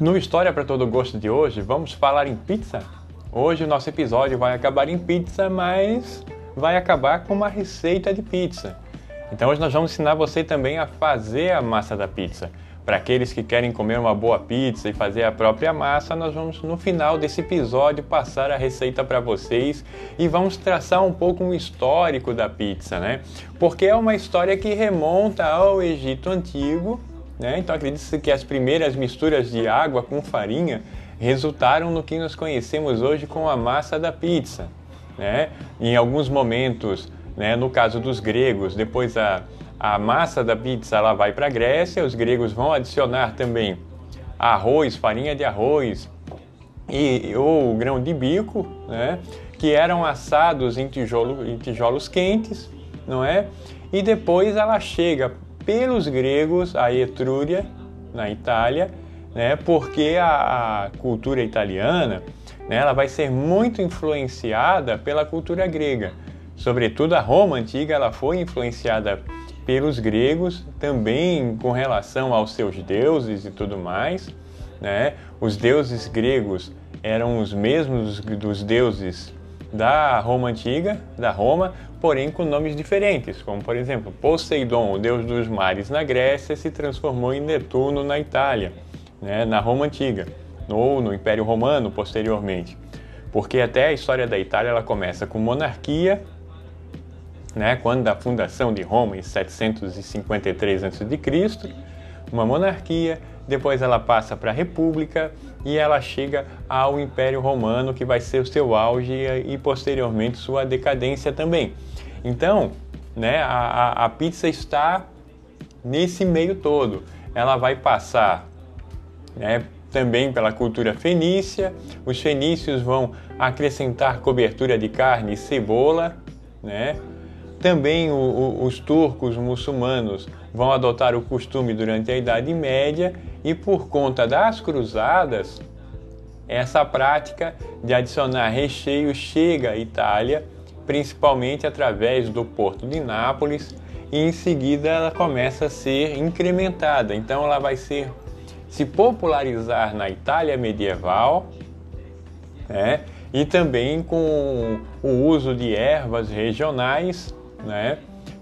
No História para Todo Gosto de hoje, vamos falar em pizza? Hoje o nosso episódio vai acabar em pizza, mas vai acabar com uma receita de pizza. Então hoje nós vamos ensinar você também a fazer a massa da pizza. Para aqueles que querem comer uma boa pizza e fazer a própria massa, nós vamos no final desse episódio passar a receita para vocês e vamos traçar um pouco um histórico da pizza, né? Porque é uma história que remonta ao Egito Antigo né? Então acredita-se que as primeiras misturas de água com farinha resultaram no que nós conhecemos hoje como a massa da pizza. Né? Em alguns momentos, né, no caso dos gregos, depois a, a massa da pizza ela vai para a Grécia, os gregos vão adicionar também arroz, farinha de arroz e ou grão de bico, né, que eram assados em, tijolo, em tijolos quentes, não é? E depois ela chega pelos gregos a Etrúria, na Itália, né, porque a, a cultura italiana né, ela vai ser muito influenciada pela cultura grega. Sobretudo a Roma antiga ela foi influenciada pelos gregos, também com relação aos seus deuses e tudo mais. Né? Os deuses gregos eram os mesmos dos deuses da Roma antiga, da Roma, porém com nomes diferentes, como por exemplo, Poseidon, o deus dos mares na Grécia, se transformou em Netuno na Itália, né, na Roma antiga, ou no Império Romano posteriormente. Porque até a história da Itália ela começa com monarquia, né, quando da fundação de Roma em 753 a.C., uma monarquia, depois ela passa para a república e ela chega ao Império Romano, que vai ser o seu auge e posteriormente sua decadência também. Então, né, a, a pizza está nesse meio todo. Ela vai passar né, também pela cultura fenícia. Os fenícios vão acrescentar cobertura de carne e cebola, né? Também o, o, os turcos muçulmanos vão adotar o costume durante a Idade Média e por conta das cruzadas, essa prática de adicionar recheio chega à Itália, principalmente através do porto de Nápoles, e em seguida ela começa a ser incrementada. Então ela vai ser se popularizar na Itália medieval, né? e também com o uso de ervas regionais né?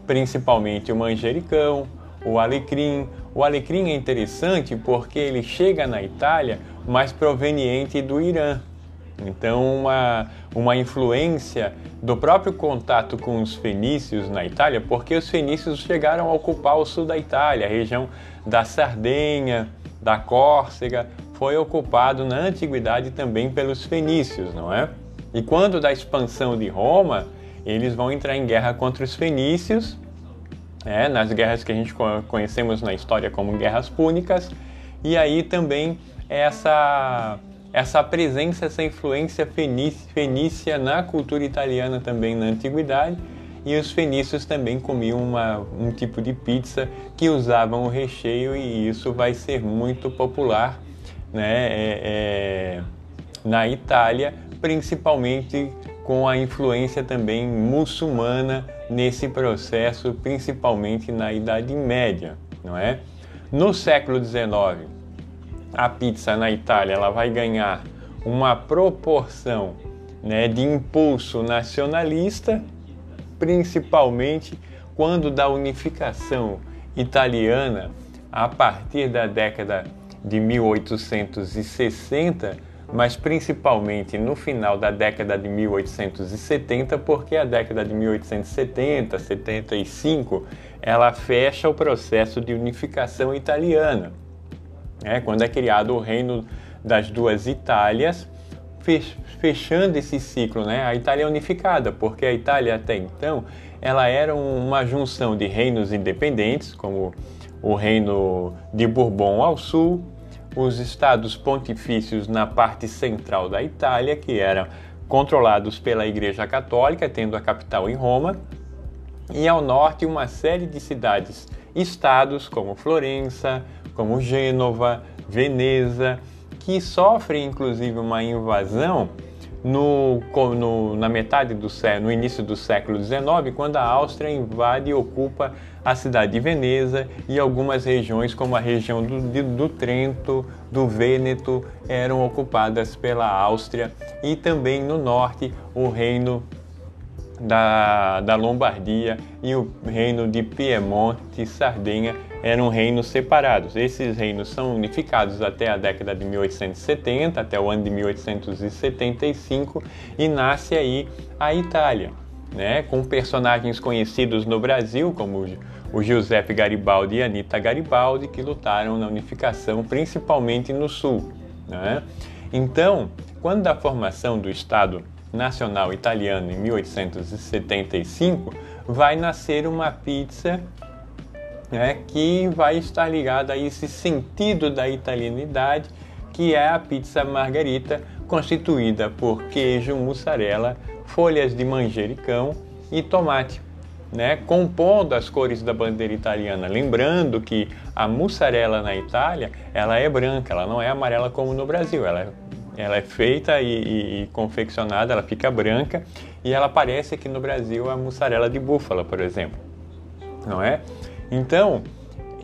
principalmente o manjericão, o alecrim. O alecrim é interessante porque ele chega na Itália, mas proveniente do Irã. Então, uma, uma influência do próprio contato com os fenícios na Itália, porque os fenícios chegaram a ocupar o sul da Itália, a região da Sardenha, da Córcega, foi ocupado na antiguidade também pelos fenícios, não é? E quando da expansão de Roma, eles vão entrar em guerra contra os fenícios, é, nas guerras que a gente conhecemos na história como guerras púnicas, e aí também essa essa presença, essa influência fenícia na cultura italiana também na antiguidade, e os fenícios também comiam uma, um tipo de pizza que usavam o recheio e isso vai ser muito popular né, é, é, na Itália, principalmente com a influência também muçulmana nesse processo, principalmente na Idade Média, não é? No século XIX, a pizza na Itália ela vai ganhar uma proporção né, de impulso nacionalista, principalmente quando da unificação italiana a partir da década de 1860 mas principalmente no final da década de 1870, porque a década de 1870, 75, ela fecha o processo de unificação italiana. É, quando é criado o reino das duas Itálias, fechando esse ciclo, né? A Itália é unificada, porque a Itália até então ela era uma junção de reinos independentes, como o reino de Bourbon ao sul, os estados pontifícios na parte central da Itália, que eram controlados pela Igreja Católica, tendo a capital em Roma, e ao norte uma série de cidades-estados como Florença, como Gênova, Veneza, que sofrem inclusive uma invasão no, no, na metade do século, no início do século XIX, quando a Áustria invade e ocupa a cidade de Veneza e algumas regiões, como a região do, do Trento, do Vêneto, eram ocupadas pela Áustria e também no norte o reino da, da Lombardia e o reino de Piemonte e Sardenha eram reinos separados. Esses reinos são unificados até a década de 1870, até o ano de 1875, e nasce aí a Itália, né? com personagens conhecidos no Brasil, como o Giuseppe Garibaldi e Anita Garibaldi, que lutaram na unificação, principalmente no Sul. Né? Então, quando da formação do Estado Nacional Italiano em 1875, vai nascer uma pizza né, que vai estar ligada a esse sentido da italianidade, que é a pizza margarita, constituída por queijo, mussarela, folhas de manjericão e tomate, né, compondo as cores da bandeira italiana. Lembrando que a mussarela na Itália ela é branca, ela não é amarela como no Brasil, ela é ela é feita e, e, e, confeccionada, ela fica branca e ela parece aqui no Brasil a mussarela de búfala, por exemplo, não é? Então,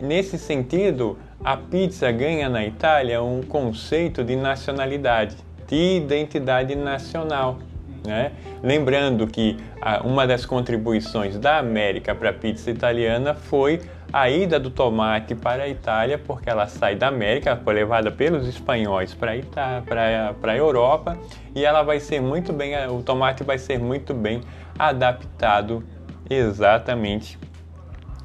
nesse sentido, a pizza ganha na Itália um conceito de nacionalidade, de identidade nacional. Né? Lembrando que uma das contribuições da América para a pizza italiana foi a ida do tomate para a Itália, porque ela sai da América, foi levada pelos espanhóis para a Europa e ela vai ser muito bem, o tomate vai ser muito bem adaptado exatamente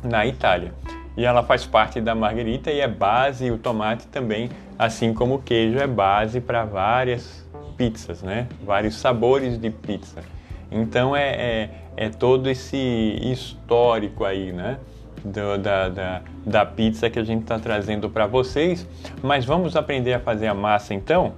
na Itália. E ela faz parte da margarita e é base, o tomate também, assim como o queijo, é base para várias pizzas, né? Vários sabores de pizza. Então é, é, é todo esse histórico aí, né? Do, da, da, da pizza que a gente está trazendo para vocês. Mas vamos aprender a fazer a massa então?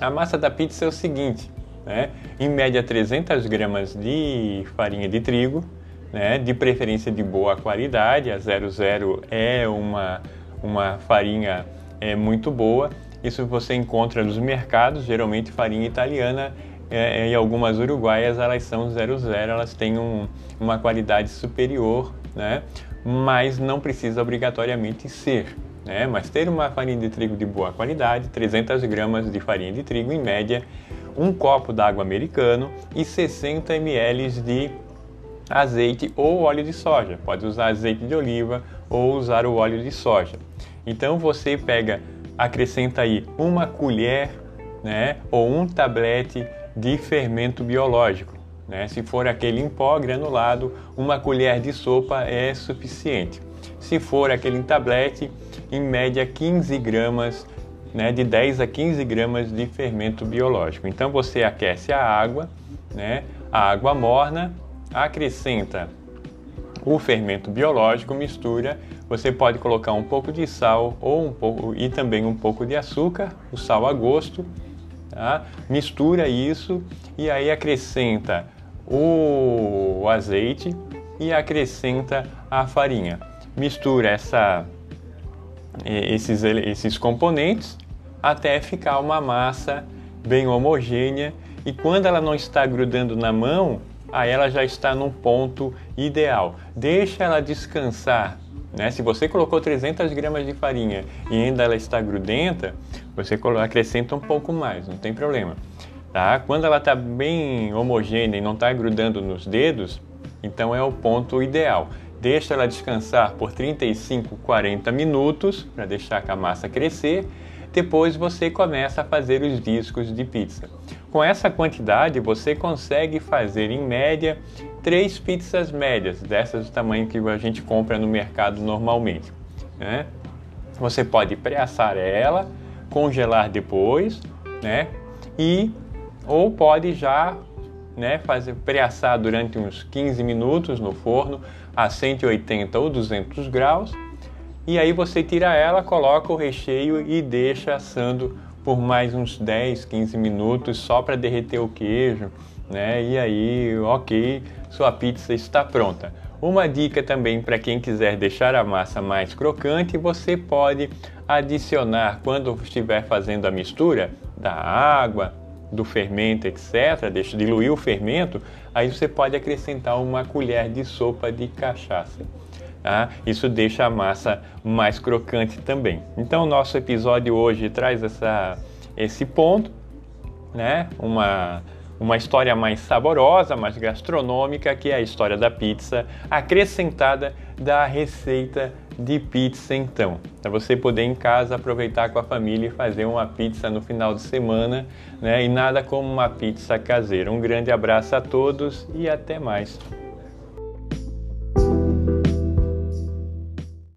A massa da pizza é o seguinte, né? em média 300 gramas de farinha de trigo, né? de preferência de boa qualidade, a 00 é uma, uma farinha é, muito boa. Isso você encontra nos mercados, geralmente farinha italiana é, e algumas uruguaias elas são 00, elas têm um, uma qualidade superior né? mas não precisa obrigatoriamente ser. Né? Mas ter uma farinha de trigo de boa qualidade, 300 gramas de farinha de trigo em média, um copo d'água americano e 60 ml de azeite ou óleo de soja. Pode usar azeite de oliva ou usar o óleo de soja. Então você pega, acrescenta aí uma colher, né, ou um tablete de fermento biológico. Né? Se for aquele em pó granulado, uma colher de sopa é suficiente. Se for aquele em tablete, em média 15 gramas, né, de 10 a 15 gramas de fermento biológico. Então você aquece a água, né, a água morna, acrescenta o fermento biológico, mistura. Você pode colocar um pouco de sal ou um pouco e também um pouco de açúcar, o sal a gosto. Tá? Mistura isso e aí acrescenta o azeite e acrescenta a farinha. Mistura essa, esses, esses componentes até ficar uma massa bem homogênea e quando ela não está grudando na mão, aí ela já está no ponto ideal. Deixa ela descansar. Né? Se você colocou 300 gramas de farinha e ainda ela está grudenta, você acrescenta um pouco mais, não tem problema. Tá? Quando ela está bem homogênea e não está grudando nos dedos, então é o ponto ideal. Deixa ela descansar por 35, 40 minutos para deixar a massa crescer. Depois você começa a fazer os discos de pizza. Com essa quantidade você consegue fazer em média três pizzas médias, dessas do tamanho que a gente compra no mercado normalmente. Né? Você pode pré-assar ela, congelar depois, né? E ou pode já né, fazer pré-assar durante uns 15 minutos no forno a 180 ou 200 graus e aí você tira ela, coloca o recheio e deixa assando por mais uns 10, 15 minutos só para derreter o queijo, né? E aí, ok, sua pizza está pronta. Uma dica também para quem quiser deixar a massa mais crocante, você pode adicionar quando estiver fazendo a mistura da água, do fermento, etc., deixa diluir o fermento, aí você pode acrescentar uma colher de sopa de cachaça. Tá? Isso deixa a massa mais crocante também. Então, nosso episódio hoje traz essa, esse ponto, né? uma, uma história mais saborosa, mais gastronômica, que é a história da pizza, acrescentada da receita de pizza então. Para você poder em casa aproveitar com a família e fazer uma pizza no final de semana, né? E nada como uma pizza caseira. Um grande abraço a todos e até mais.